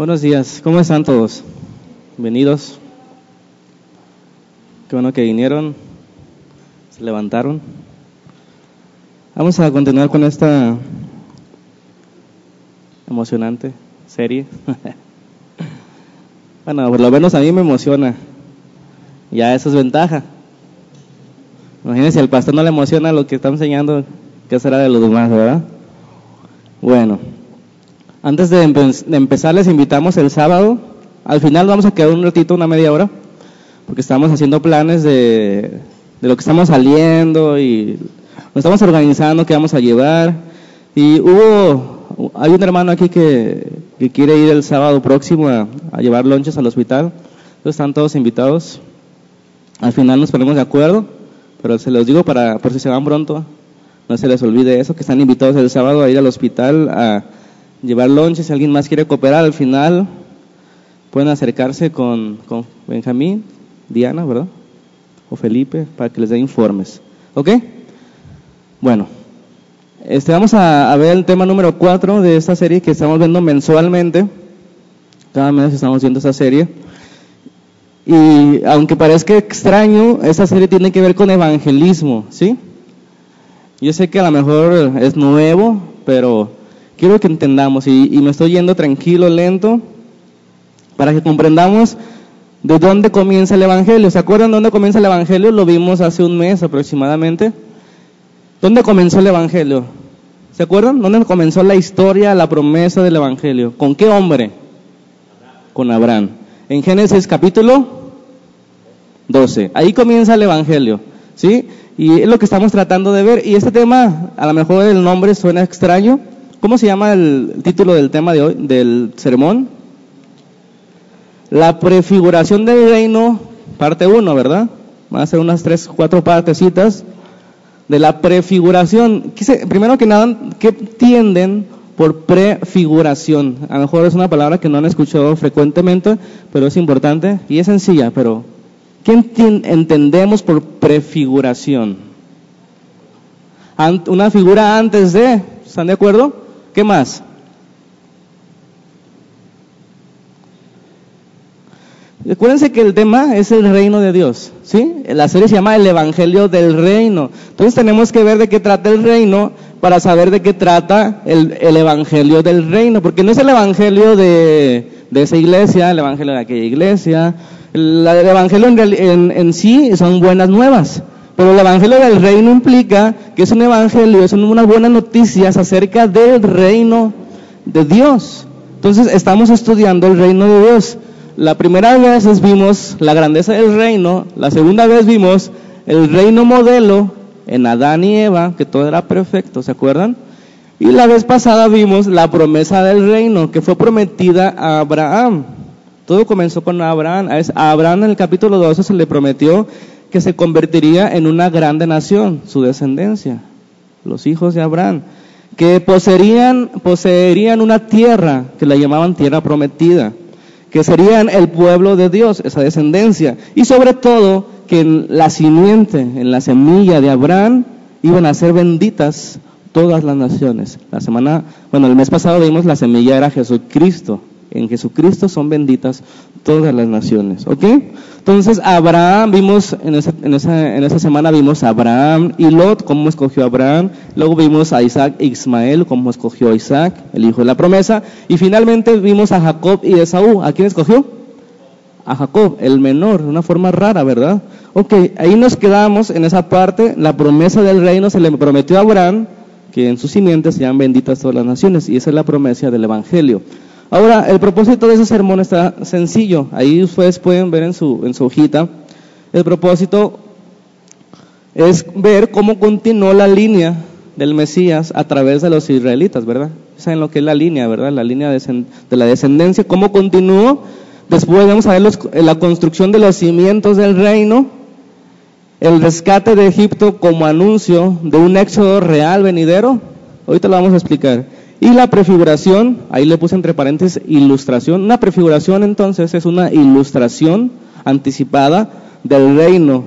Buenos días, ¿cómo están todos? Bienvenidos. Qué bueno que vinieron, se levantaron. Vamos a continuar con esta emocionante serie. bueno, por lo menos a mí me emociona. Ya eso es ventaja. Imagínense, al pastor no le emociona lo que está enseñando, ¿qué será de los demás, verdad? Bueno, antes de, empezar les invitamos el sábado. Al final vamos a quedar un ratito, una media hora, porque estamos haciendo planes de, lo que estamos saliendo y nos estamos organizando, qué vamos a llevar. Y hubo, hay un hermano aquí que, quiere ir el sábado próximo a, llevar lonches al hospital. Entonces están todos invitados. Al final nos ponemos de acuerdo, pero se los digo para, por si se van pronto, no se les olvide eso, que están invitados el sábado a ir al hospital a llevar lonches, si alguien más quiere cooperar, al final pueden acercarse con, con Benjamín, Diana, ¿verdad? O Felipe, para que les dé informes. ¿Ok? Bueno, este, vamos a, ver el tema número 4 de esta serie que estamos viendo mensualmente. Cada mes estamos viendo esta serie. Y aunque parezca extraño, esta serie tiene que ver con evangelismo, ¿sí? Yo sé que a lo mejor es nuevo, pero quiero que entendamos, y, me estoy yendo tranquilo, lento, para que comprendamos de dónde comienza el Evangelio. ¿Se acuerdan dónde comienza el Evangelio? Lo vimos hace un mes aproximadamente. ¿Dónde comenzó el Evangelio? ¿Se acuerdan? ¿Dónde comenzó la historia, la promesa del Evangelio? ¿Con qué hombre? Con Abraham. En Génesis capítulo 12. Ahí comienza el Evangelio. ¿Sí? Y es lo que estamos tratando de ver. Y este tema, a lo mejor el nombre suena extraño, ¿Cómo se llama el título del tema de hoy, del sermón? La prefiguración del reino, parte 1, ¿verdad? Van a ser unas tres, cuatro partecitas de la prefiguración. Primero que nada, ¿qué tienden por prefiguración? A lo mejor es una palabra que no han escuchado frecuentemente, pero es importante y es sencilla, pero ¿qué entendemos por prefiguración? Una figura antes de, ¿están de acuerdo? ¿Qué más? Recuérdense que el tema es el reino de Dios, ¿sí? La serie se llama El Evangelio del Reino. Entonces tenemos que ver de qué trata el reino para saber de qué trata el, Evangelio del Reino, porque no es el Evangelio de, esa iglesia, el Evangelio de aquella iglesia. El, Evangelio en, en sí son buenas nuevas. Pero el Evangelio del Reino implica que es un Evangelio, son unas buenas noticias acerca del reino de Dios. Entonces estamos estudiando el reino de Dios. La primera vez vimos la grandeza del reino, la segunda vez vimos el reino modelo en Adán y Eva, que todo era perfecto, ¿se acuerdan? Y la vez pasada vimos la promesa del reino, que fue prometida a Abraham. Todo comenzó con Abraham. A Abraham en el capítulo 12 se le prometió que se convertiría en una grande nación, su descendencia, los hijos de Abraham, que poseerían, poseerían una tierra que la llamaban tierra prometida, que serían el pueblo de Dios, esa descendencia, y sobre todo que en la simiente, en la semilla de Abraham, iban a ser benditas todas las naciones. La semana, bueno, el mes pasado vimos la semilla era Jesucristo, en Jesucristo son benditas todas las naciones. ¿Ok? Entonces, Abraham, vimos en esa, en, esa, en esa semana vimos a Abraham y Lot, cómo escogió Abraham. Luego vimos a Isaac e Ismael, cómo escogió a Isaac, el hijo de la promesa. Y finalmente vimos a Jacob y Esaú. ¿A quién escogió? A Jacob, el menor, de una forma rara, ¿verdad? Ok, ahí nos quedamos en esa parte. La promesa del reino se le prometió a Abraham que en sus simientes sean benditas todas las naciones. Y esa es la promesa del Evangelio. Ahora, el propósito de ese sermón está sencillo. Ahí ustedes pueden ver en su, en su hojita. El propósito es ver cómo continuó la línea del Mesías a través de los israelitas, ¿verdad? Saben lo que es la línea, ¿verdad? La línea de, la descendencia, cómo continuó. Después vamos a ver la construcción de los cimientos del reino, el rescate de Egipto como anuncio de un éxodo real venidero. Ahorita lo vamos a explicar. Y la prefiguración, ahí le puse entre paréntesis ilustración. Una prefiguración entonces es una ilustración anticipada del reino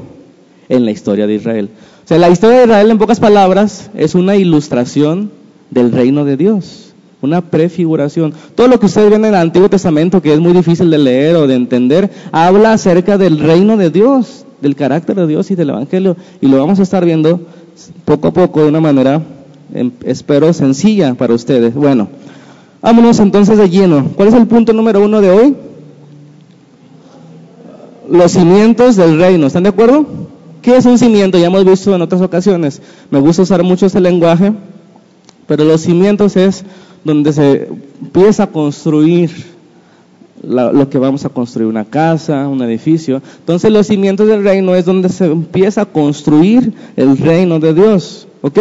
en la historia de Israel. O sea, la historia de Israel en pocas palabras es una ilustración del reino de Dios. una prefiguración. Todo lo que ustedes ven en el Antiguo Testamento, que es muy difícil de leer o de entender, habla acerca del reino de Dios, del carácter de Dios y del Evangelio. Y lo vamos a estar viendo poco a poco de una manera, espero, sencilla para ustedes. Bueno, vámonos entonces de lleno. ¿Cuál es el punto número uno de hoy? Los cimientos del reino. ¿Están de acuerdo? ¿Qué es un cimiento? Ya hemos visto en otras ocasiones. Me gusta usar mucho ese lenguaje, pero los cimientos es donde se empieza a construir lo que vamos a construir, una casa, un edificio. Entonces los cimientos del reino es donde se empieza a construir el reino de Dios. ¿Ok?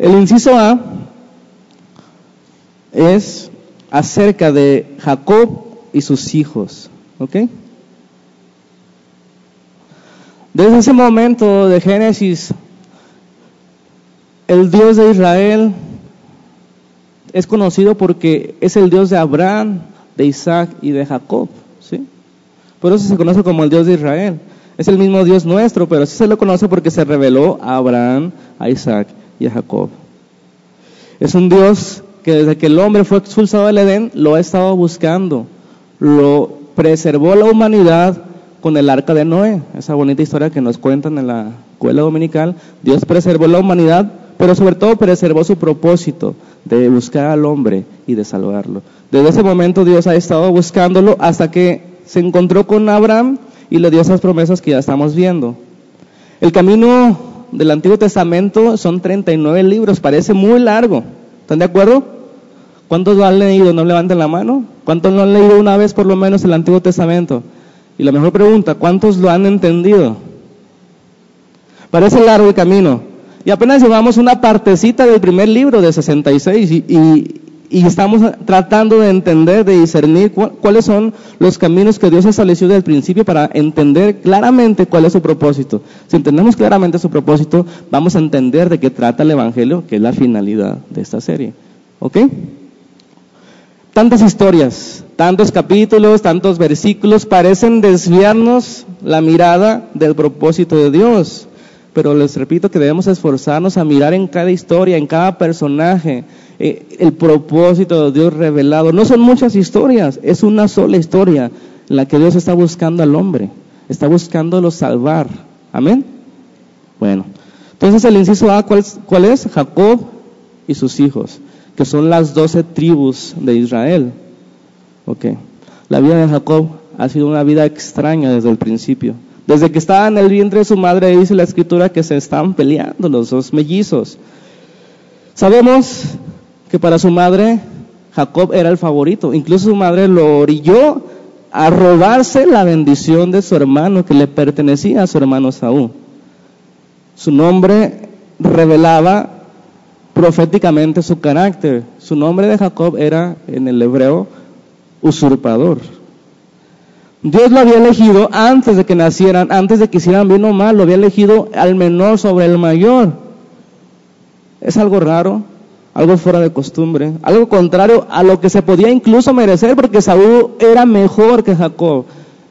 El inciso A es acerca de Jacob y sus hijos. ¿Ok? Desde ese momento de Génesis, el Dios de Israel es conocido porque es el Dios de Abraham, de Isaac y de Jacob. ¿sí? Por eso se conoce como el Dios de Israel. Es el mismo Dios nuestro, pero así se lo conoce porque se reveló a Abraham, a Isaac y a Jacob. Es un Dios que desde que el hombre fue expulsado del Edén lo ha estado buscando. Lo preservó la humanidad con el arca de Noé, esa bonita historia que nos cuentan en la escuela dominical. Dios preservó la humanidad pero sobre todo preservó su propósito de buscar al hombre y de salvarlo. Desde ese momento Dios ha estado buscándolo hasta que se encontró con Abraham y le dio esas promesas que ya estamos viendo. El camino del Antiguo Testamento son 39 libros, parece muy largo. ¿Están de acuerdo? ¿Cuántos lo han leído? No levanten la mano. ¿Cuántos lo han leído una vez por lo menos el Antiguo Testamento? Y la mejor pregunta, ¿cuántos lo han entendido? Parece largo el camino, y apenas llevamos una partecita del primer libro de 66 y, y, estamos tratando de entender, de discernir cuáles son los caminos que Dios estableció desde el principio para entender claramente cuál es su propósito. Si entendemos claramente su propósito, vamos a entender de qué trata el Evangelio, que es la finalidad de esta serie. ¿Ok? Tantas historias, tantos capítulos, tantos versículos parecen desviarnos la mirada del propósito de Dios pero les repito que debemos esforzarnos a mirar en cada historia, en cada personaje, eh, el propósito de Dios revelado. No son muchas historias, es una sola historia en la que Dios está buscando al hombre, está buscándolo salvar. Amén. Bueno, entonces el inciso A, ¿cuál, cuál es? Jacob y sus hijos, que son las doce tribus de Israel. Ok, la vida de Jacob ha sido una vida extraña desde el principio. Desde que estaba en el vientre de su madre dice la escritura que se estaban peleando los dos mellizos. Sabemos que para su madre Jacob era el favorito. Incluso su madre lo orilló a robarse la bendición de su hermano que le pertenecía a su hermano Saúl. Su nombre revelaba proféticamente su carácter. Su nombre de Jacob era en el hebreo usurpador. Dios lo había elegido antes de que nacieran, antes de que hicieran bien o mal, lo había elegido al menor sobre el mayor. Es algo raro, algo fuera de costumbre, algo contrario a lo que se podía incluso merecer, porque Saúl era mejor que Jacob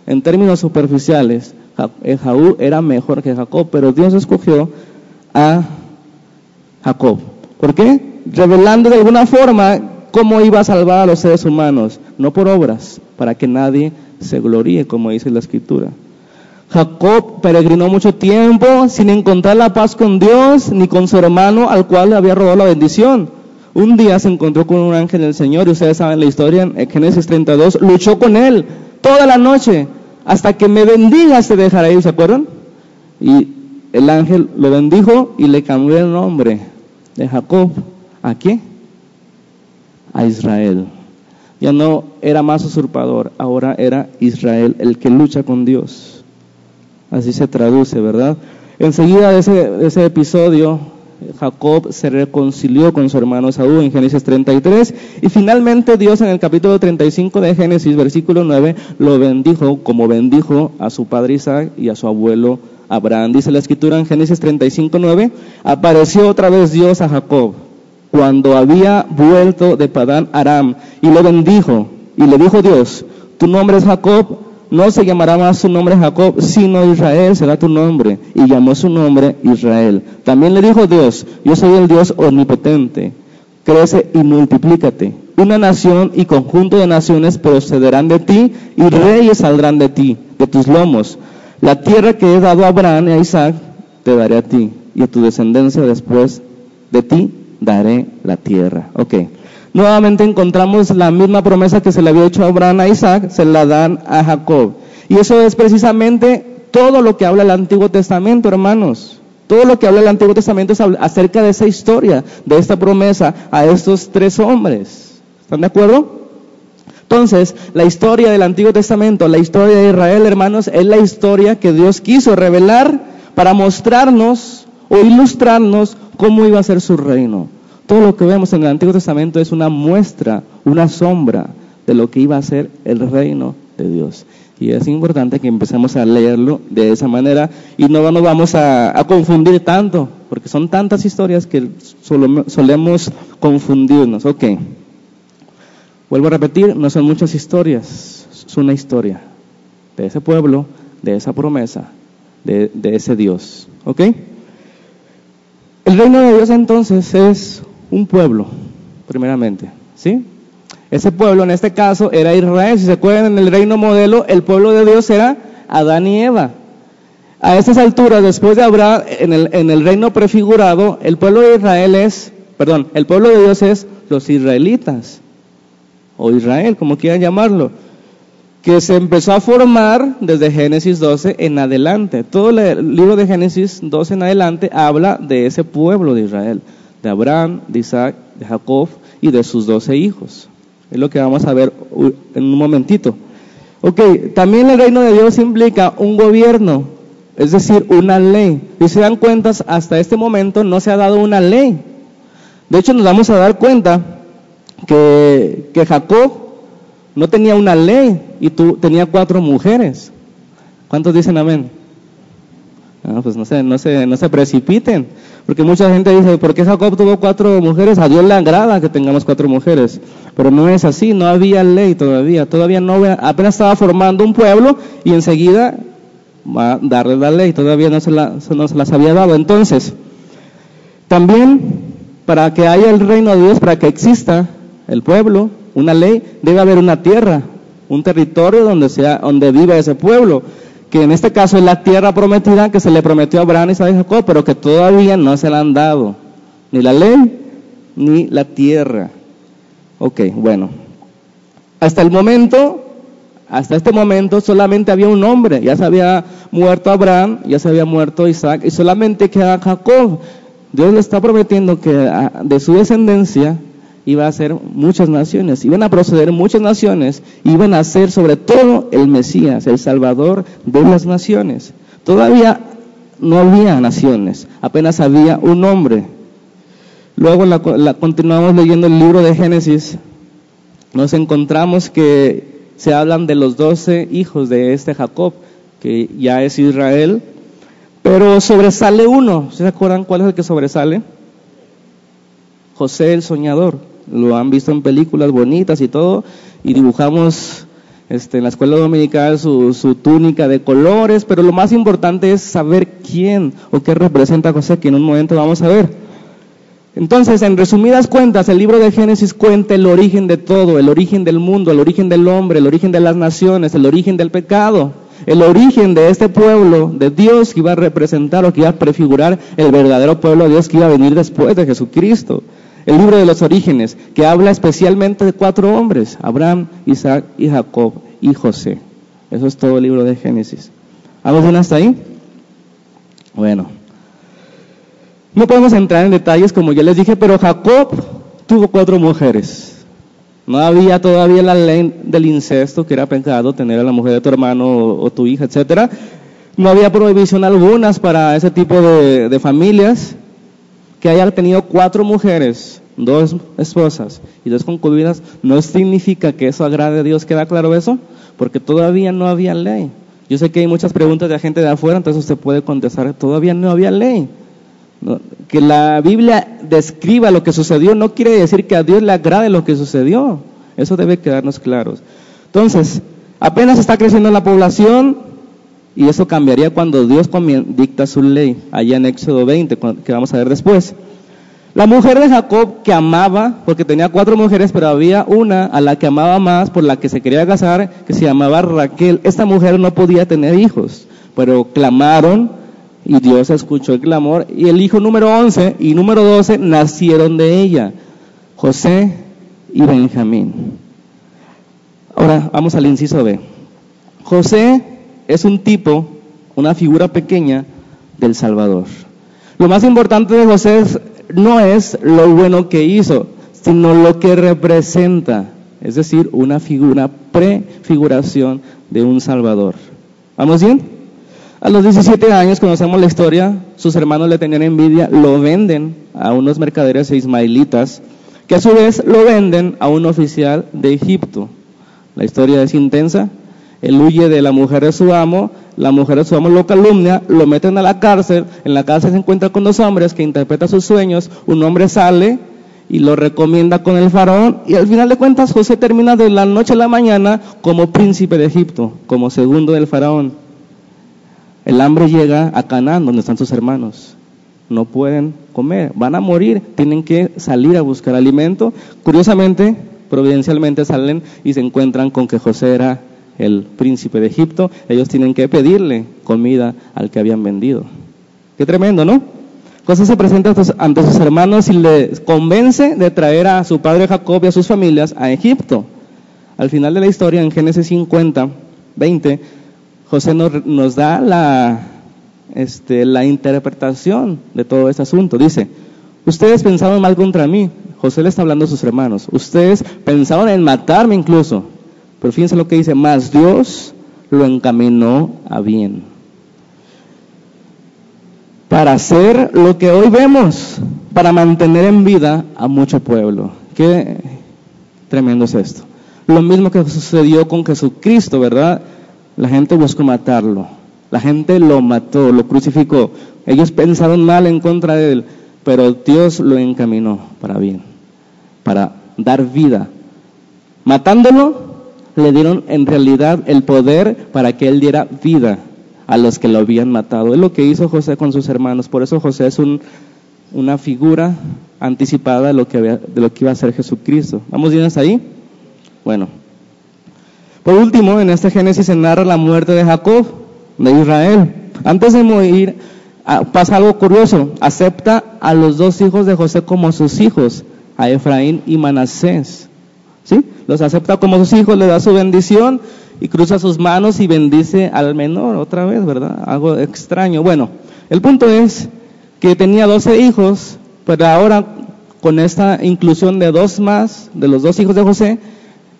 en términos superficiales. Saúl eh, era mejor que Jacob, pero Dios escogió a Jacob. ¿Por qué? Revelando de alguna forma cómo iba a salvar a los seres humanos, no por obras, para que nadie se gloríe, como dice la escritura. Jacob peregrinó mucho tiempo sin encontrar la paz con Dios ni con su hermano al cual le había robado la bendición. Un día se encontró con un ángel del Señor y ustedes saben la historia en Génesis 32, luchó con él toda la noche hasta que me bendiga se dejará ir, ¿se acuerdan? Y el ángel lo bendijo y le cambió el nombre de Jacob. ¿A qué? A Israel ya no era más usurpador, ahora era Israel el que lucha con Dios. Así se traduce, ¿verdad? Enseguida de ese, ese episodio, Jacob se reconcilió con su hermano Saúl en Génesis 33 y finalmente Dios en el capítulo 35 de Génesis, versículo 9, lo bendijo como bendijo a su padre Isaac y a su abuelo Abraham. Dice la escritura en Génesis 35, 9, apareció otra vez Dios a Jacob cuando había vuelto de Padán Aram y lo bendijo. Y le dijo Dios, tu nombre es Jacob, no se llamará más su nombre Jacob, sino Israel será tu nombre. Y llamó su nombre Israel. También le dijo Dios, yo soy el Dios omnipotente, crece y multiplícate. Una nación y conjunto de naciones procederán de ti y reyes saldrán de ti, de tus lomos. La tierra que he dado a Abraham y a Isaac te daré a ti y a tu descendencia después de ti daré la tierra. Ok. Nuevamente encontramos la misma promesa que se le había hecho a Abraham a Isaac, se la dan a Jacob. Y eso es precisamente todo lo que habla el Antiguo Testamento, hermanos. Todo lo que habla el Antiguo Testamento es acerca de esa historia, de esta promesa a estos tres hombres. ¿Están de acuerdo? Entonces, la historia del Antiguo Testamento, la historia de Israel, hermanos, es la historia que Dios quiso revelar para mostrarnos o ilustrarnos cómo iba a ser su reino. Todo lo que vemos en el Antiguo Testamento es una muestra, una sombra de lo que iba a ser el reino de Dios. Y es importante que empecemos a leerlo de esa manera y no nos vamos a, confundir tanto, porque son tantas historias que solemos confundirnos. Ok. Vuelvo a repetir, no son muchas historias, es una historia de ese pueblo, de esa promesa, de ese Dios. ¿Ok? El reino de Dios entonces es un pueblo, primeramente, ¿sí? Ese pueblo en este caso era Israel. Si se acuerdan, en el reino modelo, el pueblo de Dios era Adán y Eva. A estas alturas, después de Abraham, en el, en el reino prefigurado, el pueblo de Israel es, perdón, el pueblo de Dios es los israelitas, o Israel, como quieran llamarlo, que se empezó a formar desde Génesis 12 en adelante. Todo el libro de Génesis 12 en adelante habla de ese pueblo de Israel de Abraham, de Isaac, de Jacob y de sus doce hijos. Es lo que vamos a ver en un momentito. Ok, también el reino de Dios implica un gobierno, es decir, una ley. Y se dan cuenta, hasta este momento no se ha dado una ley. De hecho, nos vamos a dar cuenta que, que Jacob no tenía una ley y tú tenía cuatro mujeres. ¿Cuántos dicen amén? Ah, pues no se, no, se, no se precipiten. Porque mucha gente dice, ¿por qué Jacob tuvo cuatro mujeres? A Dios le agrada que tengamos cuatro mujeres. Pero no es así, no había ley todavía. Todavía no, apenas estaba formando un pueblo y enseguida va a darle la ley. Todavía no se, la, no se las había dado. Entonces, también para que haya el reino de Dios, para que exista el pueblo, una ley, debe haber una tierra, un territorio donde, sea, donde vive ese pueblo que en este caso es la tierra prometida que se le prometió a Abraham, Isaac y Jacob, pero que todavía no se la han dado, ni la ley ni la tierra. Ok, bueno. Hasta el momento, hasta este momento solamente había un hombre, ya se había muerto Abraham, ya se había muerto Isaac, y solamente queda Jacob. Dios le está prometiendo que de su descendencia iba a ser muchas naciones, iban a proceder muchas naciones, iban a ser sobre todo el Mesías, el Salvador de las naciones. Todavía no había naciones, apenas había un hombre. Luego la, continuamos leyendo el libro de Génesis, nos encontramos que se hablan de los doce hijos de este Jacob, que ya es Israel, pero sobresale uno. ¿Se acuerdan cuál es el que sobresale? José el soñador lo han visto en películas bonitas y todo, y dibujamos este, en la escuela dominical su, túnica de colores, pero lo más importante es saber quién o qué representa José, que en un momento vamos a ver. Entonces, en resumidas cuentas, el libro de Génesis cuenta el origen de todo, el origen del mundo, el origen del hombre, el origen de las naciones, el origen del pecado, el origen de este pueblo de Dios que iba a representar o que iba a prefigurar el verdadero pueblo de Dios que iba a venir después de Jesucristo el libro de los orígenes, que habla especialmente de cuatro hombres, Abraham, Isaac y Jacob y José. Eso es todo el libro de Génesis. ¿Vamos bien hasta ahí? Bueno. No podemos entrar en detalles como ya les dije, pero Jacob tuvo cuatro mujeres. No había todavía la ley del incesto, que era pecado tener a la mujer de tu hermano o, tu hija, etcétera. No había prohibición algunas para ese tipo de familias que haya tenido cuatro mujeres, dos esposas y dos concubinas, no significa que eso agrade a Dios. ¿Queda claro eso? Porque todavía no había ley. Yo sé que hay muchas preguntas de gente de afuera, entonces usted puede contestar, todavía no había ley. que la Biblia describa lo que sucedió no quiere decir que a Dios le agrade lo que sucedió. Eso debe quedarnos claros. Entonces, apenas está creciendo la población, y eso cambiaría cuando Dios dicta su ley, allá en Éxodo 20, que vamos a ver después. La mujer de Jacob que amaba, porque tenía cuatro mujeres, pero había una a la que amaba más, por la que se quería casar, que se llamaba Raquel. Esta mujer no podía tener hijos, pero clamaron y Dios escuchó el clamor. Y el hijo número 11 y número 12 nacieron de ella, José y Benjamín. Ahora vamos al inciso B. José es un tipo, una figura pequeña del Salvador. Lo más importante de José no es lo bueno que hizo, sino lo que representa, es decir, una figura, prefiguración de un Salvador. ¿Vamos bien? A los 17 años conocemos la historia, sus hermanos le tenían envidia, lo venden a unos mercaderes ismaelitas, que a su vez lo venden a un oficial de Egipto. La historia es intensa, él huye de la mujer de su amo, la mujer de su amo lo calumnia, lo meten a la cárcel, en la cárcel se encuentra con dos hombres que interpretan sus sueños, un hombre sale y lo recomienda con el faraón y al final de cuentas José termina de la noche a la mañana como príncipe de Egipto, como segundo del faraón. El hambre llega a Canaán, donde están sus hermanos. No pueden comer, van a morir, tienen que salir a buscar alimento. Curiosamente, providencialmente salen y se encuentran con que José era el príncipe de Egipto, ellos tienen que pedirle comida al que habían vendido. Qué tremendo, ¿no? José se presenta ante sus hermanos y le convence de traer a su padre Jacob y a sus familias a Egipto. Al final de la historia, en Génesis 50, 20, José nos, nos da la, este, la interpretación de todo este asunto. Dice, ustedes pensaron mal contra mí. José le está hablando a sus hermanos. Ustedes pensaron en matarme incluso. Pero fíjense lo que dice, más Dios lo encaminó a bien. Para hacer lo que hoy vemos, para mantener en vida a mucho pueblo. Qué tremendo es esto. Lo mismo que sucedió con Jesucristo, ¿verdad? La gente buscó matarlo. La gente lo mató, lo crucificó. Ellos pensaron mal en contra de él, pero Dios lo encaminó para bien, para dar vida. Matándolo, le dieron en realidad el poder para que él diera vida a los que lo habían matado. Es lo que hizo José con sus hermanos. Por eso José es un, una figura anticipada de lo, que iba a ser Jesucristo. ¿Vamos bien hasta ahí? Bueno. Por último, en este Génesis se narra la muerte de Jacob, de Israel. Antes de morir, ah, pasa algo curioso. Acepta a los dos hijos de José como sus hijos, a Efraín y Manasés. ¿sí? Los acepta como sus hijos, le da su bendición y cruza sus manos y bendice al menor otra vez, ¿verdad? Algo extraño. Bueno, el punto es que tenía 12 hijos, pero ahora con esta inclusión de dos más, de los dos hijos de José,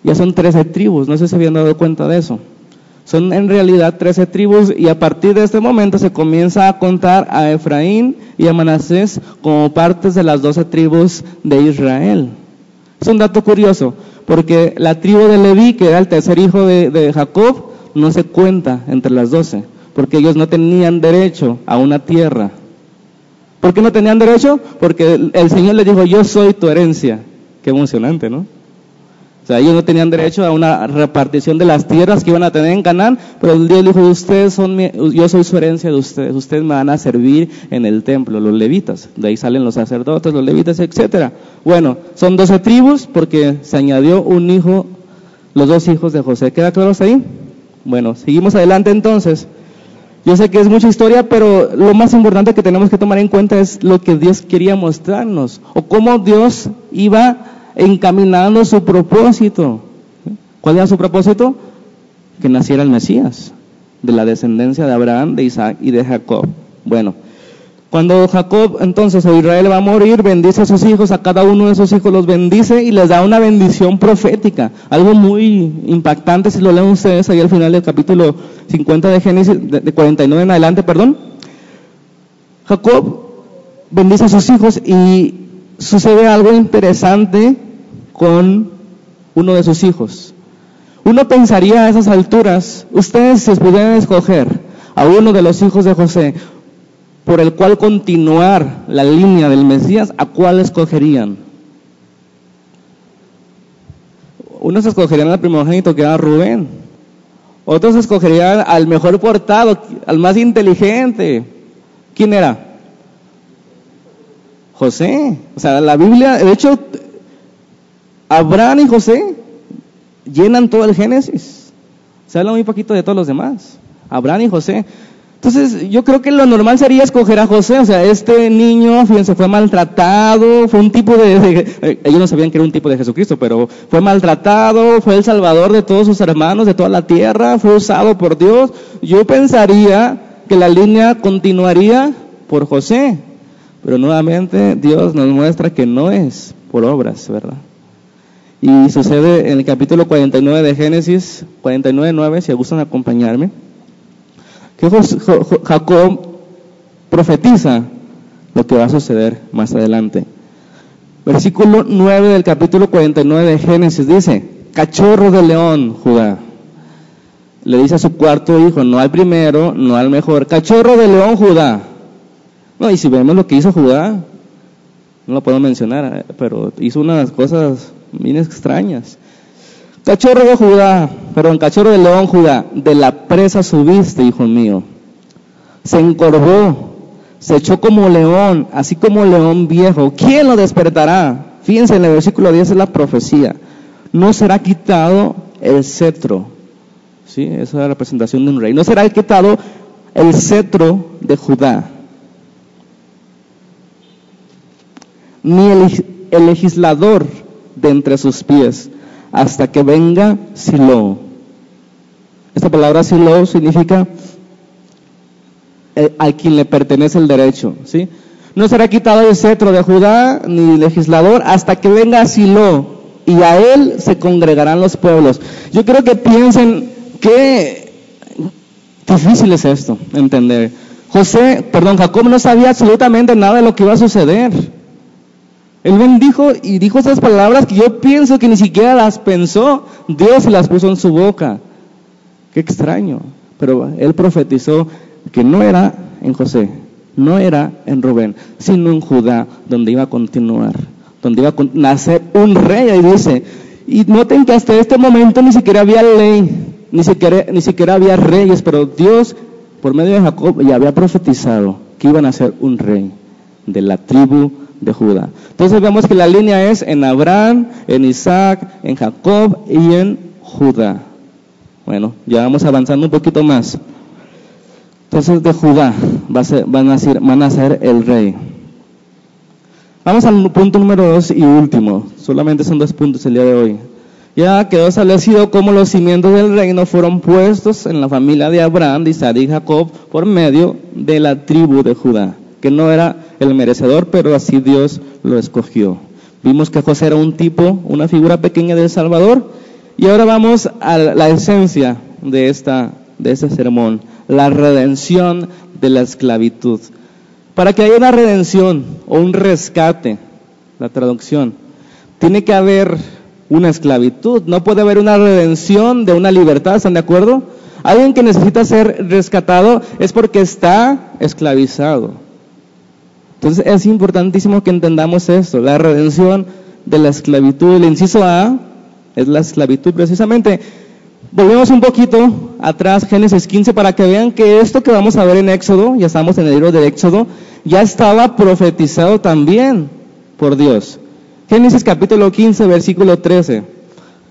ya son 13 tribus. No sé si habían dado cuenta de eso. Son en realidad 13 tribus y a partir de este momento se comienza a contar a Efraín y a Manasés como partes de las 12 tribus de Israel. Es un dato curioso porque la tribu de Leví, que era el tercer hijo de, Jacob, no se cuenta entre las doce, porque ellos no tenían derecho a una tierra. ¿Por qué no tenían derecho? Porque el, Señor les dijo, yo soy tu herencia. Qué emocionante, ¿no? Sea, ellos no tenían derecho a una repartición de las tierras que iban a tener en Canaán, pero Dios dijo, ustedes son yo soy su herencia de ustedes, ustedes me van a servir en el templo, los levitas, de ahí salen los sacerdotes, los levitas, etcétera. Bueno, son doce tribus porque se añadió un hijo, los dos hijos de José. ¿Queda claro hasta ahí? Bueno, seguimos adelante entonces. Yo sé que es mucha historia, pero lo más importante que tenemos que tomar en cuenta es lo que Dios quería mostrarnos, o cómo Dios iba encaminando su propósito. ¿Cuál era su propósito? Que naciera el Mesías, de la descendencia de Abraham, de Isaac y de Jacob. Bueno, cuando Jacob entonces o Israel va a morir, bendice a sus hijos, a cada uno de sus hijos los bendice y les da una bendición profética. Algo muy impactante si lo leen ustedes ahí al final del capítulo 50 de Génesis, de 49 en adelante, perdón. Jacob bendice a sus hijos y sucede algo interesante con uno de sus hijos. Uno pensaría a esas alturas, ustedes se pudieran escoger a uno de los hijos de José por el cual continuar la línea del Mesías, ¿a cuál escogerían? Unos escogerían al primogénito que era Rubén, otros escogerían al mejor portado, al más inteligente. ¿Quién era? José. O sea, la Biblia, de hecho, Abraham y José llenan todo el Génesis. Se habla muy poquito de todos los demás. Abraham y José. Entonces, yo creo que lo normal sería escoger a José. O sea, este niño, fíjense, fue maltratado, fue un tipo de, eh, Ellos no sabían que era un tipo de Jesucristo, pero fue maltratado, fue el salvador de todos sus hermanos, de toda la tierra, fue usado por Dios. Yo pensaría que la línea continuaría por José. Pero nuevamente Dios nos muestra que no es por obras, ¿verdad? Y sucede en el capítulo 49 de Génesis, 49.9, si gustan acompañarme que Jacob profetiza lo que va a suceder más adelante. Versículo 9 del capítulo 49 de Génesis dice, cachorro de león, Judá. Le dice a su cuarto hijo, no al primero, no al mejor, cachorro de león, Judá. No, y si vemos lo que hizo Judá, no lo puedo mencionar, pero hizo unas cosas bien extrañas. Cachorro de Judá, perdón, cachorro de león Judá, de la presa subiste, hijo mío. Se encorvó, se echó como león, así como león viejo. ¿Quién lo despertará? Fíjense en el versículo 10 es la profecía. No será quitado el cetro. ¿Sí? Esa es la representación de un rey. No será quitado el cetro de Judá. Ni el legislador de entre sus pies hasta que venga Silo. Esta palabra Silo significa eh, a quien le pertenece el derecho, ¿sí? No será quitado el cetro de Judá ni legislador hasta que venga Silo y a él se congregarán los pueblos. Yo creo que piensen que difícil es esto, entender. José, perdón, Jacob no sabía absolutamente nada de lo que iba a suceder. Él bendijo y dijo esas palabras que yo pienso que ni siquiera las pensó, Dios las puso en su boca. Qué extraño. Pero él profetizó que no era en José, no era en Rubén, sino en Judá, donde iba a continuar, donde iba a nacer un rey. Ahí dice, y noten que hasta este momento ni siquiera había ley, ni siquiera, ni siquiera había reyes, pero Dios, por medio de Jacob, ya había profetizado que iban a ser un rey de la tribu de Judá. Entonces vemos que la línea es en Abraham, en Isaac, en Jacob y en Judá. Bueno, ya vamos avanzando un poquito más. Entonces de Judá va a van, a ser, van a ser el rey. Vamos al punto número dos y último. Solamente son dos puntos el día de hoy. Ya quedó establecido cómo los cimientos del reino fueron puestos en la familia de Abraham, de Isaac y Jacob por medio de la tribu de Judá que no era el merecedor, pero así Dios lo escogió. Vimos que José era un tipo, una figura pequeña del Salvador, y ahora vamos a la esencia de, esta, de este sermón, la redención de la esclavitud. Para que haya una redención o un rescate, la traducción, tiene que haber una esclavitud, no puede haber una redención de una libertad, ¿están de acuerdo? Alguien que necesita ser rescatado es porque está esclavizado. Entonces es importantísimo que entendamos esto, la redención de la esclavitud. El inciso A es la esclavitud precisamente. Volvemos un poquito atrás, Génesis 15, para que vean que esto que vamos a ver en Éxodo, ya estamos en el libro de Éxodo, ya estaba profetizado también por Dios. Génesis capítulo 15, versículo 13.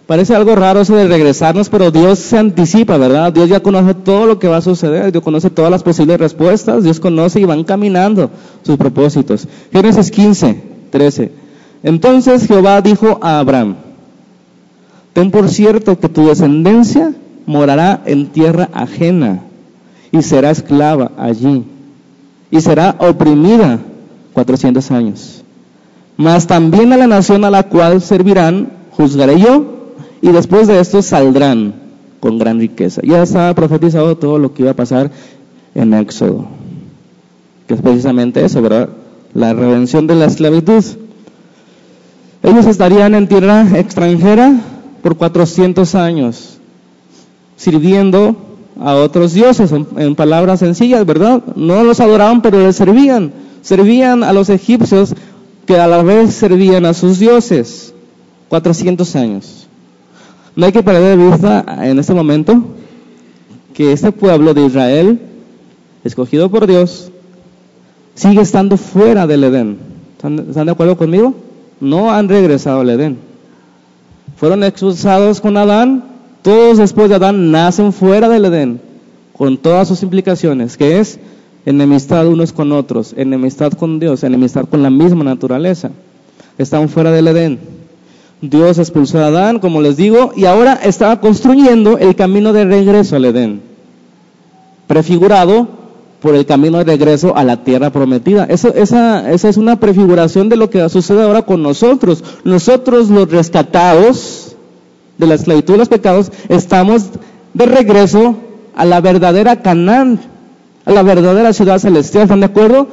Parece algo raro eso de regresarnos, pero Dios se anticipa, ¿verdad? Dios ya conoce todo lo que va a suceder, Dios conoce todas las posibles respuestas, Dios conoce y van caminando sus propósitos. Génesis 15, 13. Entonces Jehová dijo a Abraham, ten por cierto que tu descendencia morará en tierra ajena y será esclava allí y será oprimida cuatrocientos años. Mas también a la nación a la cual servirán juzgaré yo y después de esto saldrán con gran riqueza. Ya estaba profetizado todo lo que iba a pasar en Éxodo, que es precisamente eso, ¿verdad? La redención de la esclavitud. Ellos estarían en tierra extranjera por 400 años, sirviendo a otros dioses, en, palabras sencillas, ¿verdad? No los adoraban, pero les servían. Servían a los egipcios que a la vez servían a sus dioses. 400 años. No hay que perder de vista en este momento que este pueblo de Israel, escogido por Dios, sigue estando fuera del Edén. ¿Están, de acuerdo conmigo? No han regresado al Edén. Fueron expulsados con Adán, todos después de Adán nacen fuera del Edén, con todas sus implicaciones, que es enemistad unos con otros, enemistad con Dios, enemistad con la misma naturaleza. Están fuera del Edén. Dios expulsó a Adán, como les digo, y ahora estaba construyendo el camino de regreso al Edén, prefigurado por el camino de regreso a la tierra prometida. Eso, esa, esa es una prefiguración de lo que sucede ahora con nosotros. Nosotros los rescatados de la esclavitud de los pecados, estamos de regreso a la verdadera Canaán, la verdadera ciudad celestial, ¿están de acuerdo?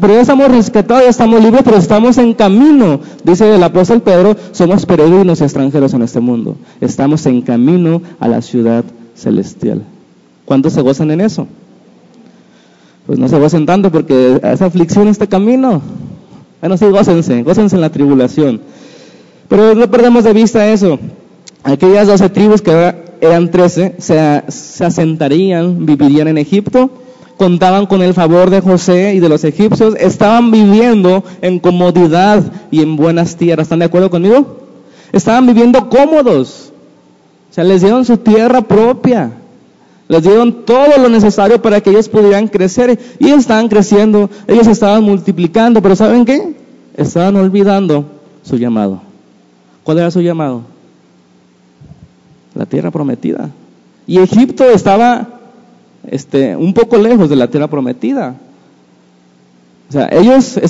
pero ya estamos rescatados, ya estamos libres, pero estamos en camino. Dice el apóstol Pedro, somos peregrinos extranjeros en este mundo. Estamos en camino a la ciudad celestial. ¿Cuántos se gozan en eso? Pues no se gocen tanto porque esa aflicción este camino. Bueno, sí, gócense, gócense en la tribulación. Pero no perdemos de vista eso. Aquellas doce tribus que eran trece se, se asentarían, vivirían en Egipto contaban con el favor de José y de los egipcios, estaban viviendo en comodidad y en buenas tierras. ¿Están de acuerdo conmigo? Estaban viviendo cómodos. O sea, les dieron su tierra propia. Les dieron todo lo necesario para que ellos pudieran crecer. Y estaban creciendo, ellos estaban multiplicando, pero ¿saben qué? Estaban olvidando su llamado. ¿Cuál era su llamado? La tierra prometida. Y Egipto estaba este, un poco lejos de la tierra prometida. O sea, ellos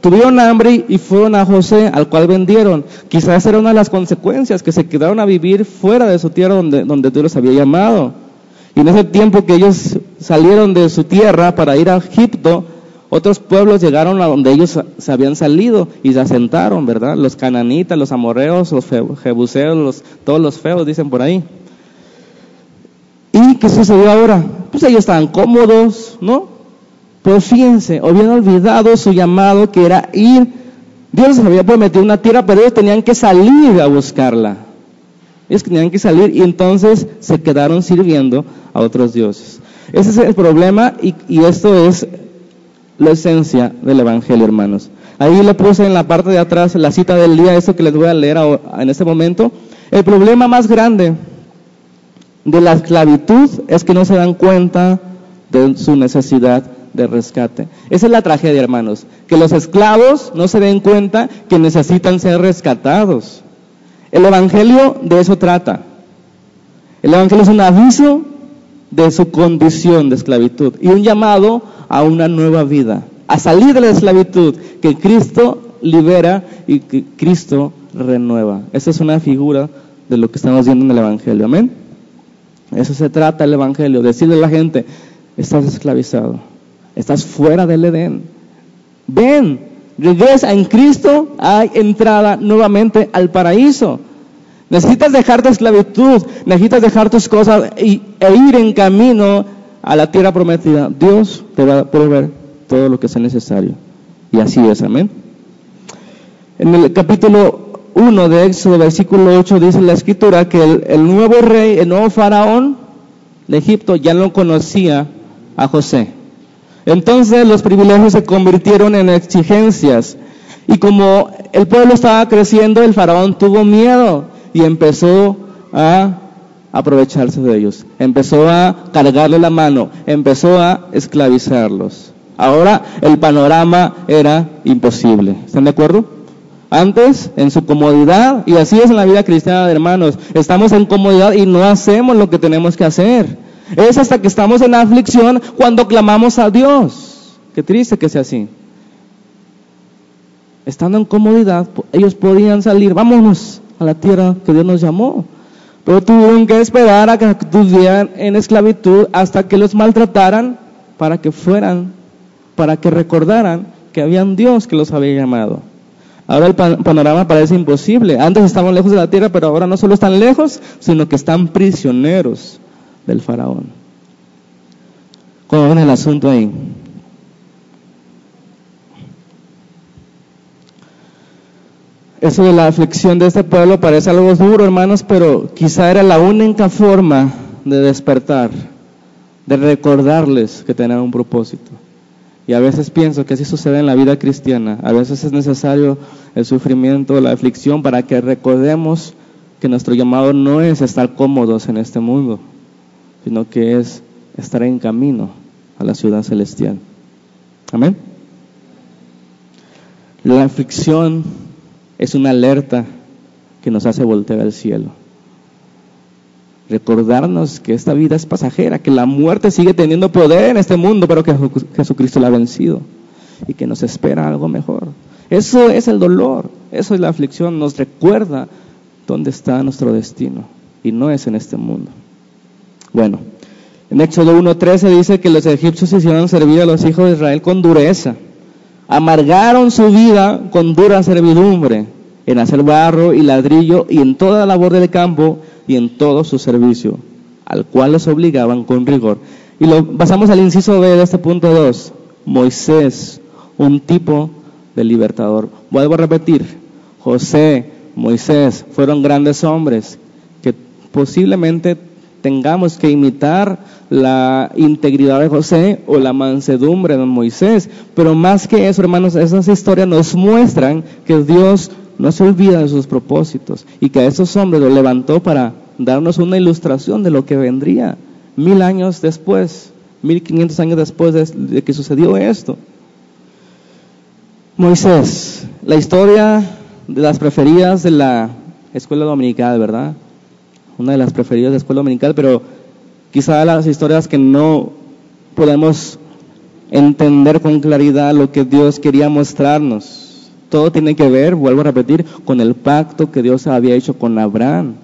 tuvieron hambre y fueron a José, al cual vendieron. Quizás era una de las consecuencias, que se quedaron a vivir fuera de su tierra donde, donde Dios los había llamado. Y en ese tiempo que ellos salieron de su tierra para ir a Egipto, otros pueblos llegaron a donde ellos se habían salido y se asentaron, ¿verdad? Los cananitas, los amorreos, los jebuseos, los, todos los feos, dicen por ahí. ¿Y qué sucedió ahora? Pues ellos estaban cómodos, ¿no? Pero fíjense, habían olvidado su llamado que era ir. Dios les había prometido una tierra, pero ellos tenían que salir a buscarla. Ellos tenían que salir y entonces se quedaron sirviendo a otros dioses. Ese es el problema y, y esto es la esencia del Evangelio, hermanos. Ahí le puse en la parte de atrás la cita del día, eso que les voy a leer en este momento. El problema más grande de la esclavitud es que no se dan cuenta de su necesidad de rescate. Esa es la tragedia, hermanos, que los esclavos no se den cuenta que necesitan ser rescatados. El Evangelio de eso trata. El Evangelio es un aviso de su condición de esclavitud y un llamado a una nueva vida, a salir de la esclavitud que Cristo libera y que Cristo renueva. Esa es una figura de lo que estamos viendo en el Evangelio. Amén. Eso se trata el Evangelio, decirle a la gente, estás esclavizado, estás fuera del Edén. Ven, regresa en Cristo, hay entrada nuevamente al paraíso. Necesitas dejar tu esclavitud, necesitas dejar tus cosas y, e ir en camino a la tierra prometida. Dios te va a proveer todo lo que sea necesario. Y así es, amén. En el capítulo 1 de Éxodo, versículo 8, dice la escritura que el, nuevo rey, el nuevo faraón de Egipto ya no conocía a José. Entonces los privilegios se convirtieron en exigencias. Y como el pueblo estaba creciendo, el faraón tuvo miedo y empezó a aprovecharse de ellos. Empezó a cargarle la mano, empezó a esclavizarlos. Ahora el panorama era imposible. ¿Están de acuerdo? Antes, en su comodidad, y así es en la vida cristiana, hermanos, estamos en comodidad y no hacemos lo que tenemos que hacer. Es hasta que estamos en aflicción cuando clamamos a Dios. Qué triste que sea así. Estando en comodidad, ellos podían salir, vámonos a la tierra que Dios nos llamó. Pero tuvieron que esperar a que estuvieran en esclavitud hasta que los maltrataran para que fueran, para que recordaran que había un Dios que los había llamado. Ahora el panorama parece imposible. Antes estaban lejos de la tierra, pero ahora no solo están lejos, sino que están prisioneros del faraón. ¿Cómo ven el asunto ahí? Eso de la aflicción de este pueblo parece algo duro, hermanos, pero quizá era la única forma de despertar, de recordarles que tenían un propósito. Y a veces pienso que así sucede en la vida cristiana. A veces es necesario el sufrimiento, la aflicción, para que recordemos que nuestro llamado no es estar cómodos en este mundo, sino que es estar en camino a la ciudad celestial. Amén. La aflicción es una alerta que nos hace voltear al cielo. Recordarnos que esta vida es pasajera, que la muerte sigue teniendo poder en este mundo, pero que Jesucristo la ha vencido y que nos espera algo mejor. Eso es el dolor, eso es la aflicción, nos recuerda dónde está nuestro destino y no es en este mundo. Bueno, en Éxodo 1.13 dice que los egipcios hicieron servir a los hijos de Israel con dureza, amargaron su vida con dura servidumbre en hacer barro y ladrillo y en toda la labor del campo y en todo su servicio, al cual los obligaban con rigor. Y lo pasamos al inciso B de este punto 2. Moisés, un tipo de libertador. Vuelvo a repetir, José, Moisés fueron grandes hombres que posiblemente tengamos que imitar la integridad de José o la mansedumbre de Moisés. Pero más que eso, hermanos, esas historias nos muestran que Dios no se olvida de sus propósitos y que a esos hombres los levantó para darnos una ilustración de lo que vendría mil años después, mil quinientos años después de, que sucedió esto. Moisés, la historia de las preferidas de la escuela dominical, ¿verdad? Una de las preferidas de la escuela dominical, pero quizá las historias que no podemos entender con claridad lo que Dios quería mostrarnos. Todo tiene que ver, vuelvo a repetir, con el pacto que Dios había hecho con Abraham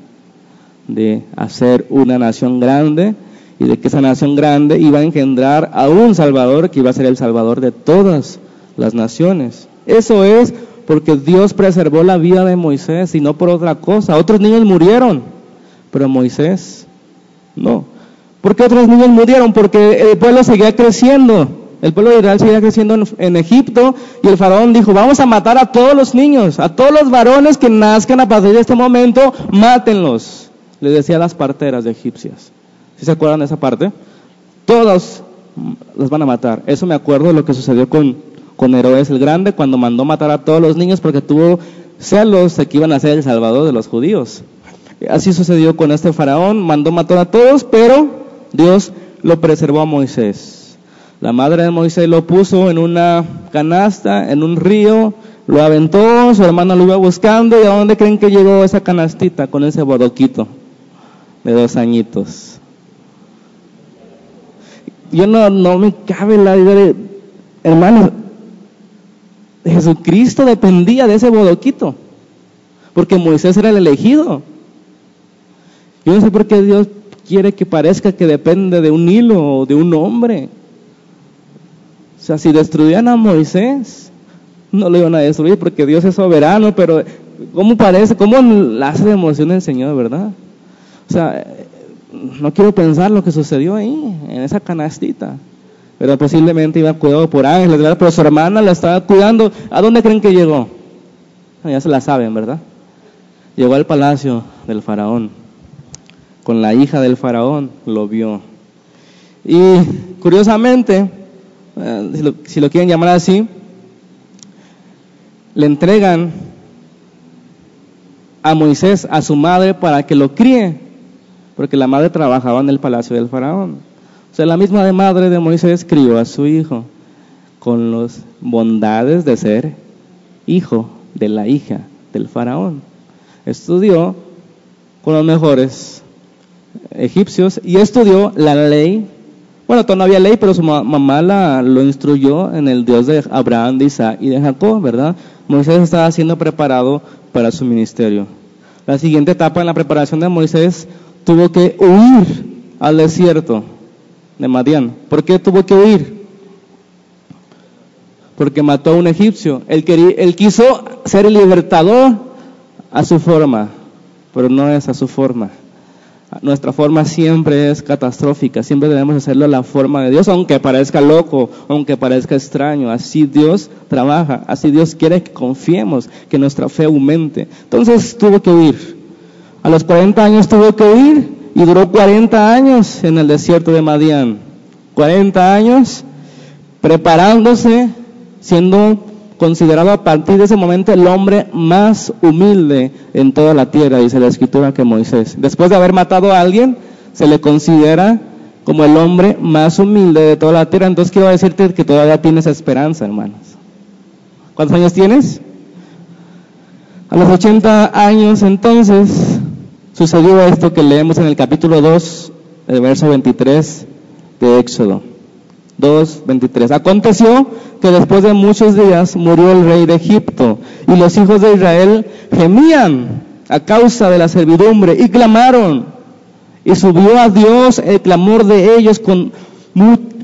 de hacer una nación grande y de que esa nación grande iba a engendrar a un Salvador que iba a ser el Salvador de todas las naciones. Eso es porque Dios preservó la vida de Moisés y no por otra cosa. Otros niños murieron, pero Moisés no. ¿Por qué otros niños murieron? Porque el pueblo seguía creciendo. El pueblo de Israel seguía creciendo en, Egipto y el faraón dijo, vamos a matar a todos los niños, a todos los varones que nazcan a partir de este momento, mátenlos. Le decía a las parteras de egipcias. ¿Sí se acuerdan de esa parte? Todos los van a matar. Eso me acuerdo de lo que sucedió con, con Herodes el Grande cuando mandó matar a todos los niños porque tuvo celos de que iban a ser el salvador de los judíos. Así sucedió con este faraón, mandó matar a todos, pero Dios lo preservó a Moisés. La madre de Moisés lo puso en una canasta, en un río, lo aventó, su hermano lo iba buscando y a dónde creen que llegó esa canastita con ese bodoquito de dos añitos. Yo no, no me cabe la idea de, hermano, Jesucristo dependía de ese bodoquito, porque Moisés era el elegido. Yo no sé por qué Dios quiere que parezca que depende de un hilo o de un hombre. O sea, si destruían a Moisés, no lo iban a destruir porque Dios es soberano, pero ¿cómo parece? ¿Cómo hace de emoción el Señor, verdad? O sea, no quiero pensar lo que sucedió ahí, en esa canastita. Pero posiblemente iba cuidado por ángeles, ¿verdad? Pero su hermana la estaba cuidando. ¿A dónde creen que llegó? Ah, ya se la saben, ¿verdad? Llegó al palacio del faraón. Con la hija del faraón lo vio. Y curiosamente, eh, si, lo, quieren llamar así, le entregan a Moisés, a su madre, para que lo críe, porque la madre trabajaba en el palacio del faraón. O sea, la misma madre de Moisés crió a su hijo con las bondades de ser hijo de la hija del faraón. Estudió con los mejores egipcios y estudió la ley bueno, todavía no había ley, pero su mamá la, lo instruyó en el Dios de Abraham, de Isaac y de Jacob, ¿verdad? Moisés estaba siendo preparado para su ministerio. La siguiente etapa en la preparación de Moisés tuvo que huir al desierto de Madián. ¿Por qué tuvo que huir? Porque mató a un egipcio. Él, él quiso ser el libertador a su forma, pero no es a su forma. Nuestra forma siempre es catastrófica, siempre debemos hacerlo a la forma de Dios, aunque parezca loco, aunque parezca extraño. Así Dios trabaja, así Dios quiere que confiemos, que nuestra fe aumente. Entonces tuvo que huir. A los 40 años tuvo que huir y duró 40 años en el desierto de Madián. 40 años preparándose, siendo considerado a partir de ese momento el hombre más humilde en toda la tierra, dice la escritura que Moisés. Después de haber matado a alguien, se le considera como el hombre más humilde de toda la tierra. Entonces quiero decirte que todavía tienes esperanza, hermanos. ¿Cuántos años tienes? A los 80 años entonces sucedió esto que leemos en el capítulo 2, el verso 23 de Éxodo. 2, 23. Aconteció que después de muchos días murió el rey de Egipto y los hijos de Israel gemían a causa de la servidumbre y clamaron y subió a Dios el clamor de ellos con,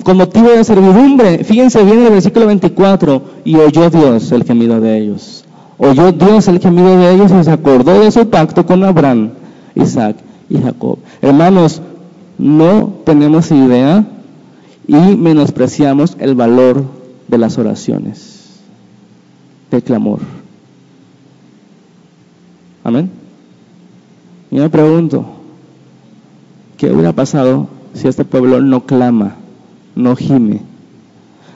con motivo de servidumbre. Fíjense bien en el versículo 24. Y oyó Dios el gemido de ellos. Oyó Dios el gemido de ellos y se acordó de su pacto con Abraham, Isaac y Jacob. Hermanos, no tenemos idea y menospreciamos el valor de las oraciones, de clamor. Amén. Y me pregunto, ¿Qué hubiera pasado si este pueblo no clama, no gime?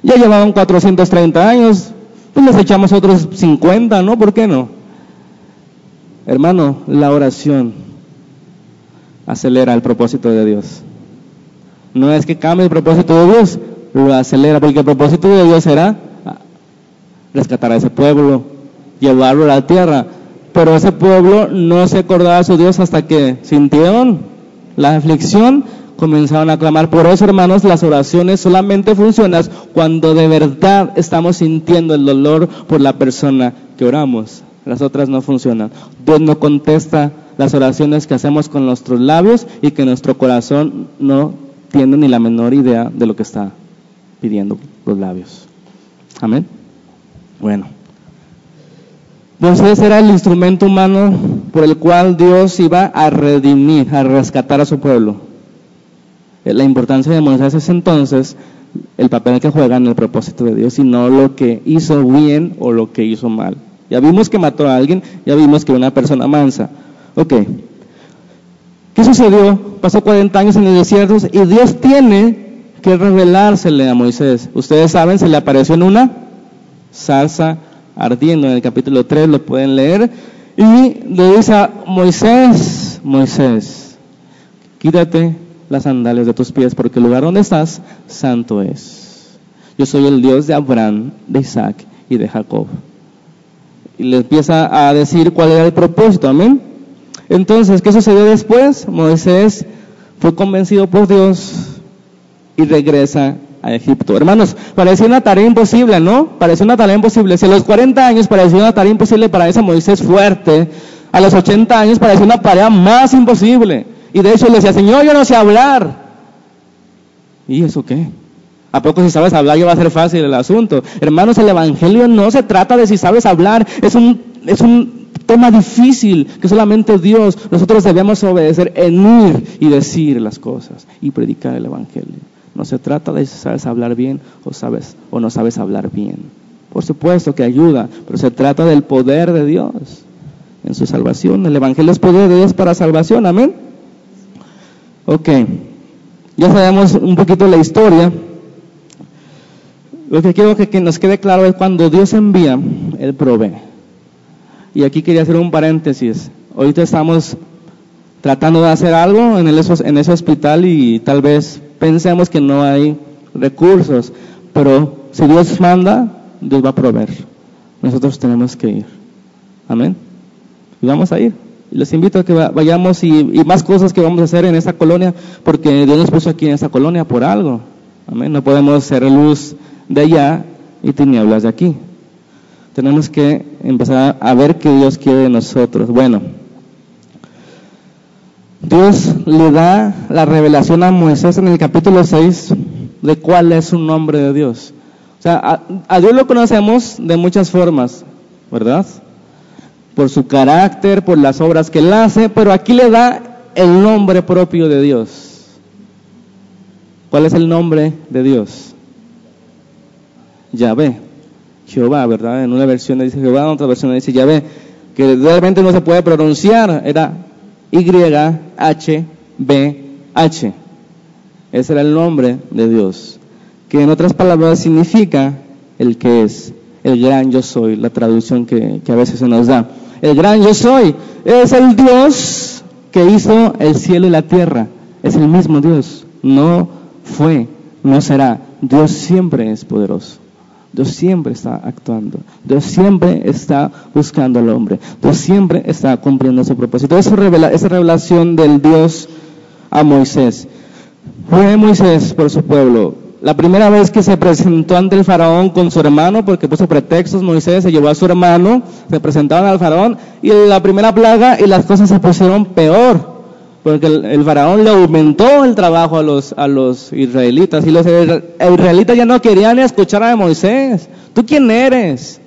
Ya llevaban 430 años, pues les echamos otros 50, ¿no? ¿Por qué no? Hermano, la oración acelera el propósito de Dios. No es que cambie el propósito de Dios, lo acelera, porque el propósito de Dios era rescatar a ese pueblo, llevarlo a la tierra. Pero ese pueblo no se acordaba de su Dios hasta que sintieron la aflicción, comenzaron a clamar. Por eso, hermanos, las oraciones solamente funcionan cuando de verdad estamos sintiendo el dolor por la persona que oramos. Las otras no funcionan. Dios no contesta las oraciones que hacemos con nuestros labios y que nuestro corazón no tiene ni la menor idea de lo que está pidiendo los labios. Amén. Bueno. Moisés era el instrumento humano por el cual Dios iba a redimir, a rescatar a su pueblo. La importancia de Moisés es entonces el papel que juega en el propósito de Dios y no lo que hizo bien o lo que hizo mal. Ya vimos que mató a alguien, ya vimos que una persona mansa. Ok. ¿Qué sucedió? Pasó 40 años en el desierto y Dios tiene que revelársele a Moisés. Ustedes saben, se le apareció en una salsa ardiendo en el capítulo 3, lo pueden leer. Y le dice a Moisés, Moisés, quítate las sandalias de tus pies porque el lugar donde estás, santo es. Yo soy el Dios de Abraham, de Isaac y de Jacob. Y le empieza a decir cuál era el propósito, amén. Entonces, ¿qué sucedió después? Moisés fue convencido por Dios y regresa a Egipto. Hermanos, parecía una tarea imposible, ¿no? Parecía una tarea imposible. Si a los 40 años parecía una tarea imposible para ese Moisés fuerte, a los 80 años parecía una tarea más imposible. Y de hecho le decía, Señor, yo no sé hablar. ¿Y eso qué? ¿A poco si sabes hablar ya va a ser fácil el asunto? Hermanos, el Evangelio no se trata de si sabes hablar, es un, es un tema difícil que solamente Dios, nosotros debemos obedecer en ir y decir las cosas y predicar el Evangelio. No se trata de si sabes hablar bien o, sabes, o no sabes hablar bien. Por supuesto que ayuda, pero se trata del poder de Dios en su salvación. El Evangelio es poder de Dios para salvación, amén. Ok, ya sabemos un poquito la historia. Lo que quiero que, que nos quede claro es cuando Dios envía, Él provee. Y aquí quería hacer un paréntesis. Ahorita estamos tratando de hacer algo en, el, en ese hospital y tal vez pensemos que no hay recursos, pero si Dios manda, Dios va a proveer. Nosotros tenemos que ir. Amén. Y vamos a ir. Les invito a que vayamos y, más cosas que vamos a hacer en esta colonia, porque Dios nos puso aquí en esta colonia por algo. Amén. No podemos ser luz de allá y tinieblas de aquí. Tenemos que empezar a ver qué Dios quiere de nosotros. Bueno. Dios le da la revelación a Moisés en el capítulo 6 de cuál es su nombre de Dios. O sea, a, Dios lo conocemos de muchas formas, ¿verdad? Por su carácter, por las obras que él hace, pero aquí le da el nombre propio de Dios. ¿Cuál es el nombre de Dios? Yahvé, Jehová, ¿verdad? En una versión dice Jehová, en otra versión dice Yahvé, que realmente no se puede pronunciar, era YHBH. Ese era el nombre de Dios. que en otras palabras significa el que es, el gran yo soy, la traducción que, que a veces se nos da. El gran yo soy es el Dios que hizo el cielo y la tierra, es el mismo Dios, no fue, no será, Dios siempre es poderoso. Dios siempre está actuando. Dios siempre está buscando al hombre. Dios siempre está cumpliendo su propósito. Esa, esa revelación del Dios a Moisés. Fue Moisés por su pueblo. La primera vez que se presentó ante el faraón con su hermano, porque puso pretextos, Moisés se llevó a su hermano, se presentaron al faraón y la primera plaga y las cosas se pusieron peor porque el, faraón le aumentó el trabajo a los, a los israelitas y los israelitas ya no querían escuchar a Moisés. ¿Tú quién eres?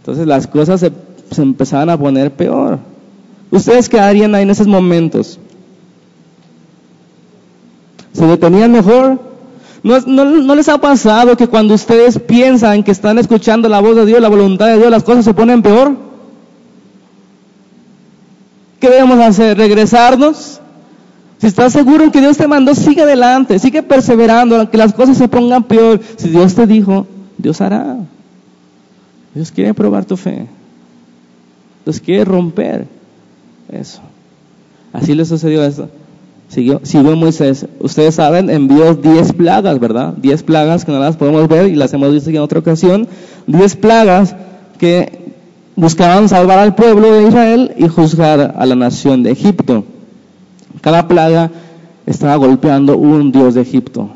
Entonces las cosas se, se empezaban a poner peor. ¿Ustedes qué harían ahí en esos momentos? ¿Se detenían mejor? ¿No, no, ¿No, les ha pasado que cuando ustedes piensan que están escuchando la voz de Dios, la voluntad de Dios, las cosas se ponen peor? ¿Qué debemos hacer? ¿Regresarnos? Si estás seguro en que Dios te mandó, sigue adelante, sigue perseverando, aunque las cosas se pongan peor. Si Dios te dijo, Dios hará. Dios quiere probar tu fe. Dios quiere romper eso. Así le sucedió eso. Siguió, siguió Moisés. Ustedes saben, envió 10 plagas, ¿verdad? 10 plagas que no las podemos ver y las hemos visto en otra ocasión. 10 plagas que buscaban salvar al pueblo de Israel y juzgar a la nación de Egipto. Cada plaga estaba golpeando un dios de Egipto.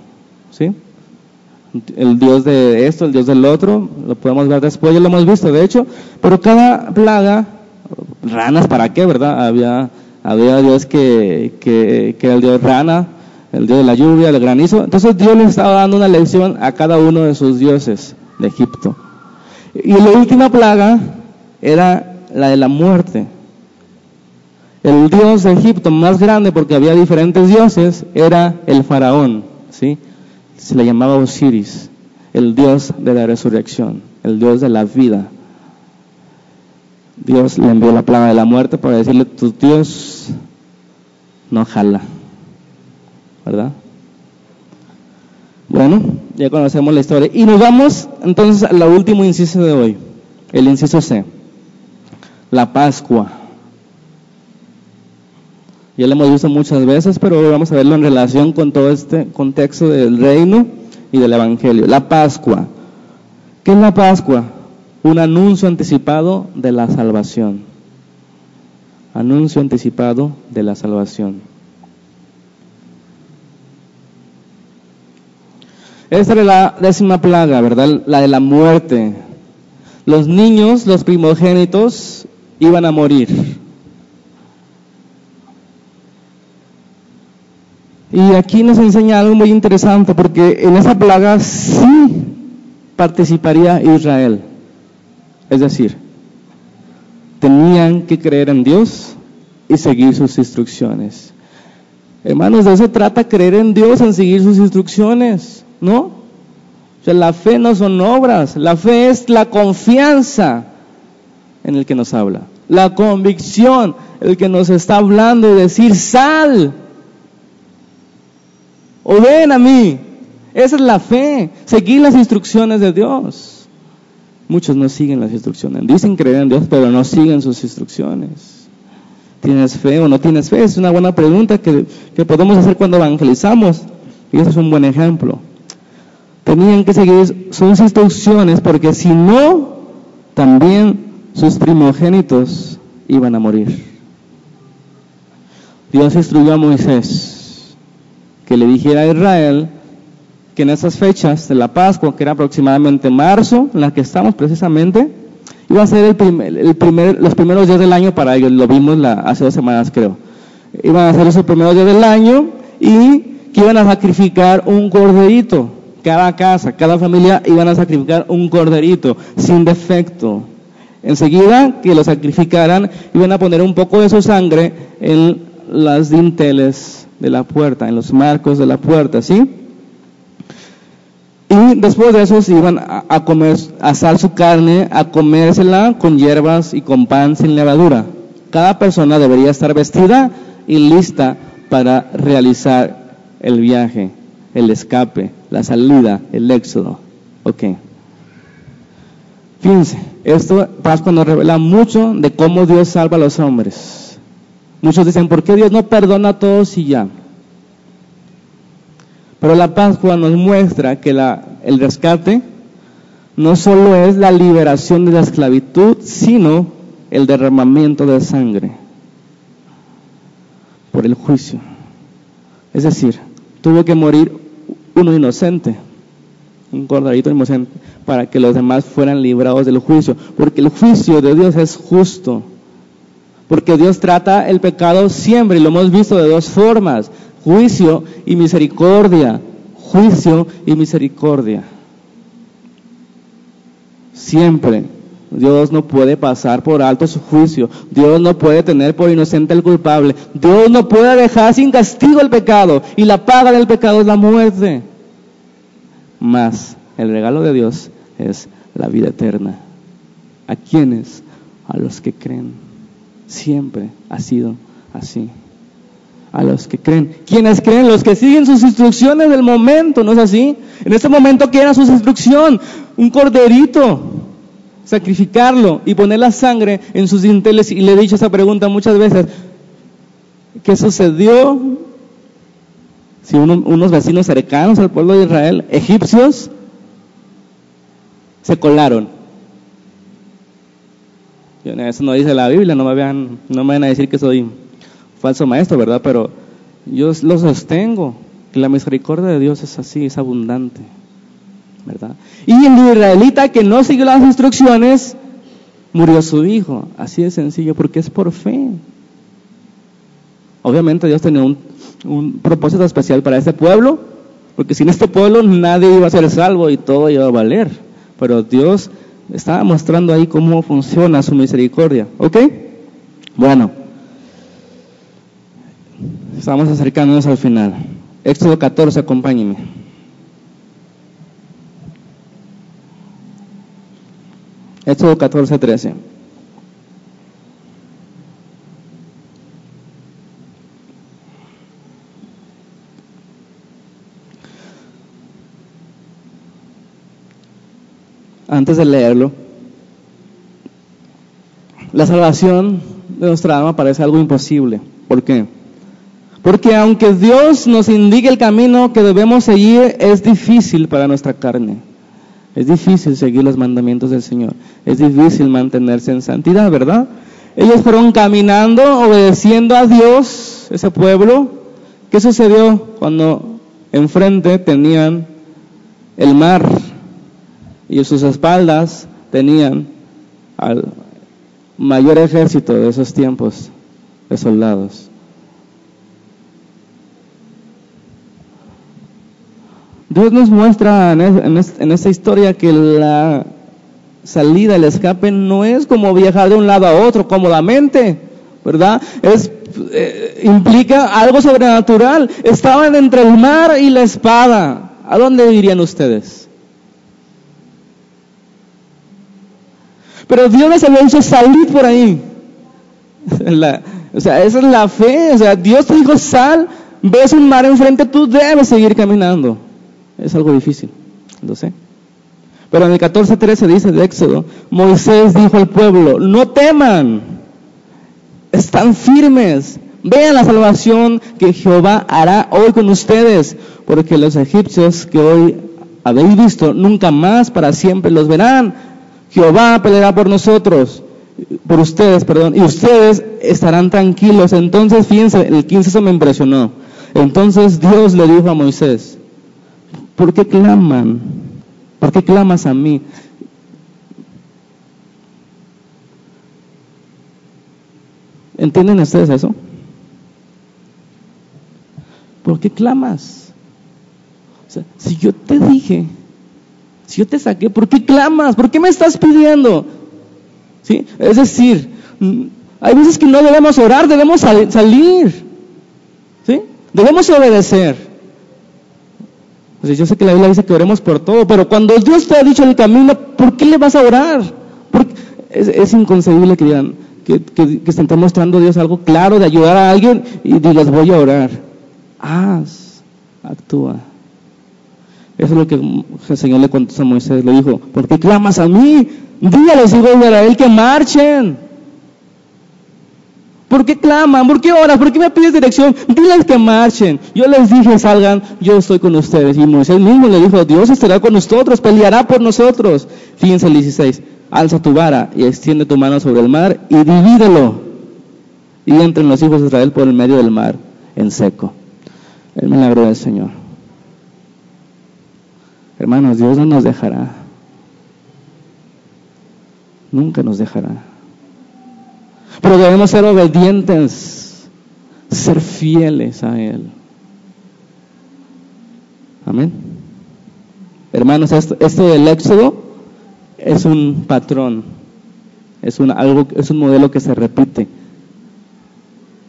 ¿Sí? El dios de esto, el dios del otro, lo podemos ver después, ya lo hemos visto de hecho, pero cada plaga, ranas para qué, ¿verdad? Había, había dios que, que, era el dios rana, el dios de la lluvia, el granizo. Entonces Dios le estaba dando una lección a cada uno de sus dioses de Egipto. Y la última plaga era la de la muerte. El dios de Egipto más grande, porque había diferentes dioses, era el faraón, ¿sí? Se le llamaba Osiris, el dios de la resurrección, el dios de la vida. Dios le envió la plaga de la muerte para decirle, tu Dios no jala, ¿verdad? Bueno, ya conocemos la historia. Y nos vamos entonces al último inciso de hoy, el inciso C la Pascua. Ya lo hemos visto muchas veces, pero vamos a verlo en relación con todo este contexto del reino y del Evangelio. La Pascua. ¿Qué es la Pascua? Un anuncio anticipado de la salvación. Anuncio anticipado de la salvación. Esta es la décima plaga, ¿verdad? La de la muerte. Los niños, los primogénitos, iban a morir. Y aquí nos enseña algo muy interesante porque en esa plaga sí participaría Israel. Es decir, tenían que creer en Dios y seguir sus instrucciones. Hermanos, de eso trata creer en Dios, en seguir sus instrucciones, ¿no? O sea, la fe no son obras, la fe es la confianza en el que nos habla. La convicción, el que nos está hablando y decir, sal. O ven a mí. Esa es la fe, seguir las instrucciones de Dios. Muchos no siguen las instrucciones. Dicen creer en Dios, pero no siguen sus instrucciones. ¿Tienes fe o no tienes fe? Es una buena pregunta que, que podemos hacer cuando evangelizamos. Y eso es un buen ejemplo. Tenían que seguir sus instrucciones porque si no, también sus primogénitos iban a morir. Dios instruyó a Moisés que le dijera a Israel que en esas fechas de la Pascua, que era aproximadamente marzo, en la que estamos precisamente, iba a ser el primer, los primeros días del año para ellos, lo vimos hace dos semanas creo. Iban a ser esos primeros días del año y que iban a sacrificar un corderito. Cada casa, cada familia iban a sacrificar un corderito sin defecto, Enseguida que lo sacrificaran, iban a poner un poco de su sangre en las dinteles de la puerta, en los marcos de la puerta, ¿sí? Y después de eso se iban a, comer, a asar su carne, a comérsela con hierbas y con pan sin levadura. Cada persona debería estar vestida y lista para realizar el viaje, el escape, la salida, el éxodo. Okay. 15. Esto Pascua nos revela mucho de cómo Dios salva a los hombres. Muchos dicen, ¿por qué Dios no perdona a todos y ya? Pero la Pascua nos muestra que la, el rescate no solo es la liberación de la esclavitud, sino el derramamiento de sangre por el juicio. Es decir, tuvo que morir uno inocente un corderito inocente, para que los demás fueran librados del juicio, porque el juicio de Dios es justo, porque Dios trata el pecado siempre, y lo hemos visto de dos formas, juicio y misericordia, juicio y misericordia. Siempre. Dios no puede pasar por alto su juicio. Dios no puede tener por inocente al culpable. Dios no puede dejar sin castigo el pecado. Y la paga del pecado es la muerte. Más el regalo de Dios es la vida eterna. ¿A quiénes? A los que creen. Siempre ha sido así. A los que creen. ¿Quiénes creen? Los que siguen sus instrucciones del momento, ¿no es así? En este momento, ¿qué era su instrucción? Un corderito sacrificarlo y poner la sangre en sus dinteles. Y le he dicho esa pregunta muchas veces. ¿Qué sucedió si unos vecinos cercanos al pueblo de Israel, egipcios, se colaron? Eso no dice la Biblia, no me, no me van a decir que soy falso maestro, ¿verdad? Pero yo lo sostengo, que la misericordia de Dios es así, es abundante. Y el israelita que no siguió las instrucciones, murió su hijo. Así de sencillo, porque es por fe. Obviamente Dios tenía un, un propósito especial para este pueblo, porque sin este pueblo nadie iba a ser salvo y todo iba a valer. Pero Dios estaba mostrando ahí cómo funciona su misericordia. ¿Ok? Bueno, estamos acercándonos al final. Éxodo 14, acompáñenme. Éxodo 14, 13. Antes de leerlo, la salvación de nuestra alma parece algo imposible. ¿Por qué? Porque aunque Dios nos indique el camino que debemos seguir, es difícil para nuestra carne. Es difícil seguir los mandamientos del Señor. Es difícil mantenerse en santidad, ¿verdad? Ellos fueron caminando, obedeciendo a Dios, ese pueblo. ¿Qué sucedió cuando enfrente tenían el mar y sus espaldas tenían al mayor ejército de esos tiempos de soldados? Dios nos muestra en, esta historia que la salida, el escape no es como viajar de un lado a otro cómodamente, ¿verdad? Es, eh, implica algo sobrenatural. Estaban entre el mar y la espada. ¿A dónde irían ustedes? Pero Dios les había hecho salir por ahí. o sea, esa es la fe. O sea, Dios te dijo, sal, ves un mar enfrente, tú debes seguir caminando. Es algo difícil, lo sé. Pero en el 14.13 dice de Éxodo, Moisés dijo al pueblo, no teman, están firmes, vean la salvación que Jehová hará hoy con ustedes, porque los egipcios que hoy habéis visto, nunca más para siempre los verán. Jehová peleará por nosotros, por ustedes, perdón, y ustedes estarán tranquilos. Entonces, fíjense, el 15 se me impresionó. Entonces Dios le dijo a Moisés, ¿Por qué claman? ¿Por qué clamas a mí? ¿Entienden ustedes eso? ¿Por qué clamas? O sea, si yo te dije, si yo te saqué, ¿por qué clamas? ¿Por qué me estás pidiendo? ¿Sí? Es decir, mm, hay veces que no debemos orar, debemos salir. ¿Sí? Debemos obedecer yo sé que la Biblia dice que oremos por todo, pero cuando Dios te ha dicho el camino, ¿por qué le vas a orar? Es, es, inconcebible que digan, que, que, estén mostrando a Dios algo claro de ayudar a alguien y digas voy a orar. Haz, actúa. Eso es lo que el Señor le contestó a Moisés. Le dijo, ¿por qué clamas a mí? Dile a los hijos de Israel que marchen. ¿Por qué claman? ¿Por qué oras? ¿Por qué me pides dirección? Diles que marchen. Yo les dije, salgan, yo estoy con ustedes. Y Moisés mismo le dijo, Dios estará con nosotros, peleará por nosotros. Fíjense el 16, alza tu vara y extiende tu mano sobre el mar y divídelo. Y entren los hijos de Israel por el medio del mar en seco. El milagro del Señor. Hermanos, Dios no nos dejará. Nunca nos dejará. Pero debemos ser obedientes, ser fieles a Él. Amén. Hermanos, esto, del éxodo es un patrón, es un, algo, es un modelo que se repite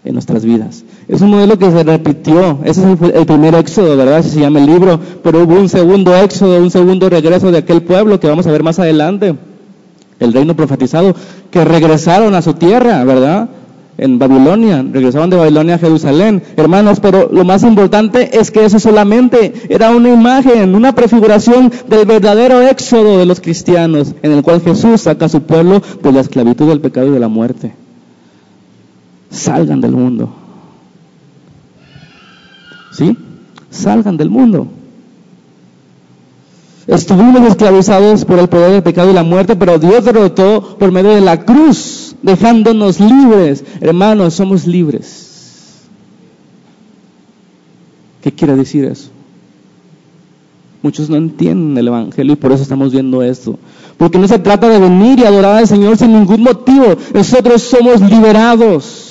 en nuestras vidas. Es un modelo que se repitió. Ese es el, primer éxodo, ¿verdad? Así se llama el libro. Pero hubo un segundo éxodo, un segundo regreso de aquel pueblo que vamos a ver más adelante el reino profetizado, que regresaron a su tierra, ¿verdad? En Babilonia, regresaban de Babilonia a Jerusalén, hermanos, pero lo más importante es que eso solamente era una imagen, una prefiguración del verdadero éxodo de los cristianos, en el cual Jesús saca a su pueblo de la esclavitud del pecado y de la muerte. Salgan del mundo. ¿Sí? Salgan del mundo. Estuvimos esclavizados por el poder del pecado y la muerte, pero Dios derrotó por medio de la cruz, dejándonos libres. Hermanos, somos libres. ¿Qué quiere decir eso? Muchos no entienden el Evangelio y por eso estamos viendo esto. Porque no se trata de venir y adorar al Señor sin ningún motivo. Nosotros somos liberados.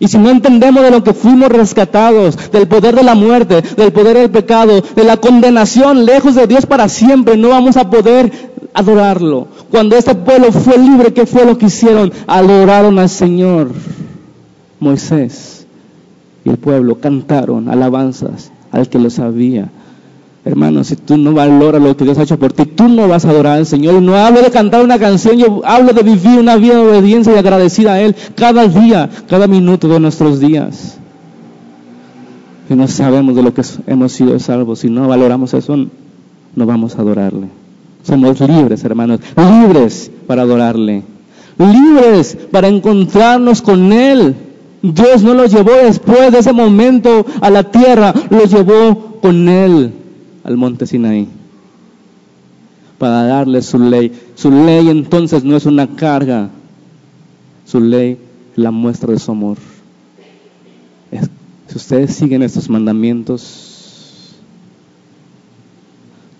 Y si no entendemos de lo que fuimos rescatados, del poder de la muerte, del poder del pecado, de la condenación lejos de Dios para siempre, no vamos a poder adorarlo. Cuando este pueblo fue libre, ¿qué fue lo que hicieron? Adoraron al Señor. Moisés y el pueblo cantaron alabanzas al que lo sabía. Hermano, si tú no valoras lo que Dios ha hecho por ti, tú no vas a adorar al Señor. Y no hablo de cantar una canción, yo hablo de vivir una vida de obediencia y agradecida a Él cada día, cada minuto de nuestros días. Si no sabemos de lo que hemos sido salvos, si no valoramos eso, no vamos a adorarle. Somos libres, hermanos, libres para adorarle, libres para encontrarnos con Él. Dios no los llevó después de ese momento a la tierra, los llevó con Él al monte Sinaí para darle su ley. Su ley entonces no es una carga, su ley es la muestra de su amor. si ustedes siguen estos mandamientos,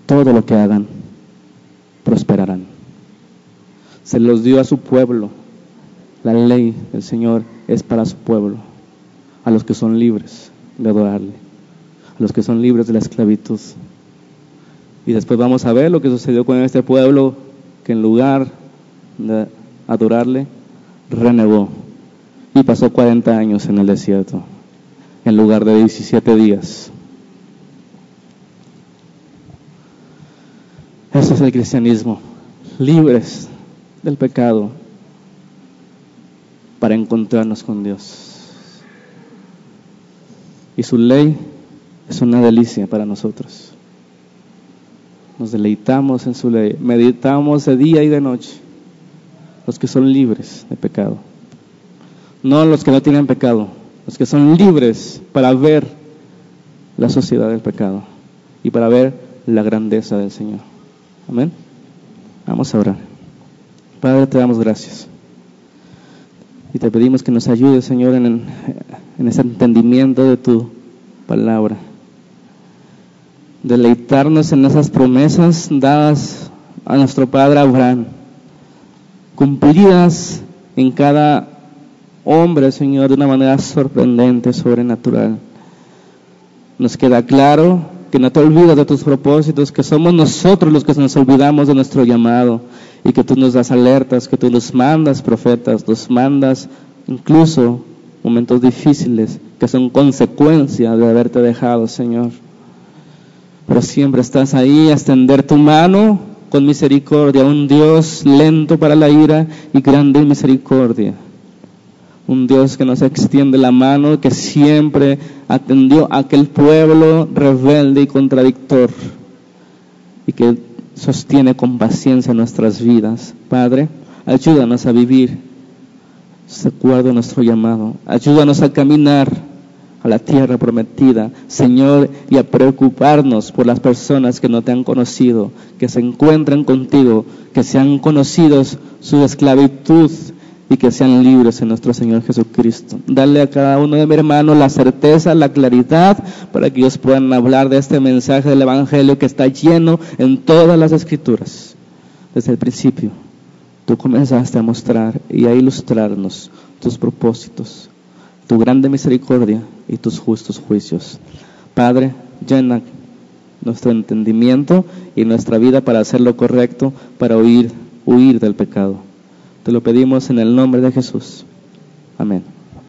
todo lo que hagan prosperarán. Se los dio a su pueblo. La ley del Señor es para su pueblo, a los que son libres de adorarle, a los que son libres de la esclavitud. Y después vamos a ver lo que sucedió con este pueblo que en lugar de adorarle, renegó y pasó 40 años en el desierto en lugar de 17 días. Eso es el cristianismo, libres del pecado para encontrarnos con Dios. Y su ley es una delicia para nosotros. Nos deleitamos en su ley, meditamos de día y de noche, los que son libres de pecado. No los que no tienen pecado, los que son libres para ver la sociedad del pecado y para ver la grandeza del Señor. Amén. Vamos a orar. Padre, te damos gracias. Y te pedimos que nos ayudes, Señor, en, en ese entendimiento de tu palabra deleitarnos en esas promesas dadas a nuestro Padre Abraham, cumplidas en cada hombre, Señor, de una manera sorprendente, sobrenatural. Nos queda claro que no te olvidas de tus propósitos, que somos nosotros los que nos olvidamos de nuestro llamado y que tú nos das alertas, que tú nos mandas profetas, nos mandas incluso momentos difíciles que son consecuencia de haberte dejado, Señor pero siempre estás ahí a extender tu mano con misericordia, un Dios lento para la ira y grande en misericordia. Un Dios que nos extiende la mano, que siempre atendió a aquel pueblo rebelde y contradictor. y que sostiene con paciencia nuestras vidas. Padre, ayúdanos a vivir de acuerdo a nuestro llamado. Ayúdanos a caminar la tierra prometida, Señor, y a preocuparnos por las personas que no te han conocido, que se encuentran contigo, que sean conocidos su esclavitud y que sean libres en nuestro Señor Jesucristo. Dale a cada uno de mis hermanos la certeza, la claridad, para que ellos puedan hablar de este mensaje del Evangelio que está lleno en todas las escrituras. Desde el principio, tú comenzaste a mostrar y a ilustrarnos tus propósitos, tu grande misericordia y tus justos juicios. Padre, llena nuestro entendimiento y nuestra vida para hacer lo correcto, para huir, huir del pecado. Te lo pedimos en el nombre de Jesús. Amén.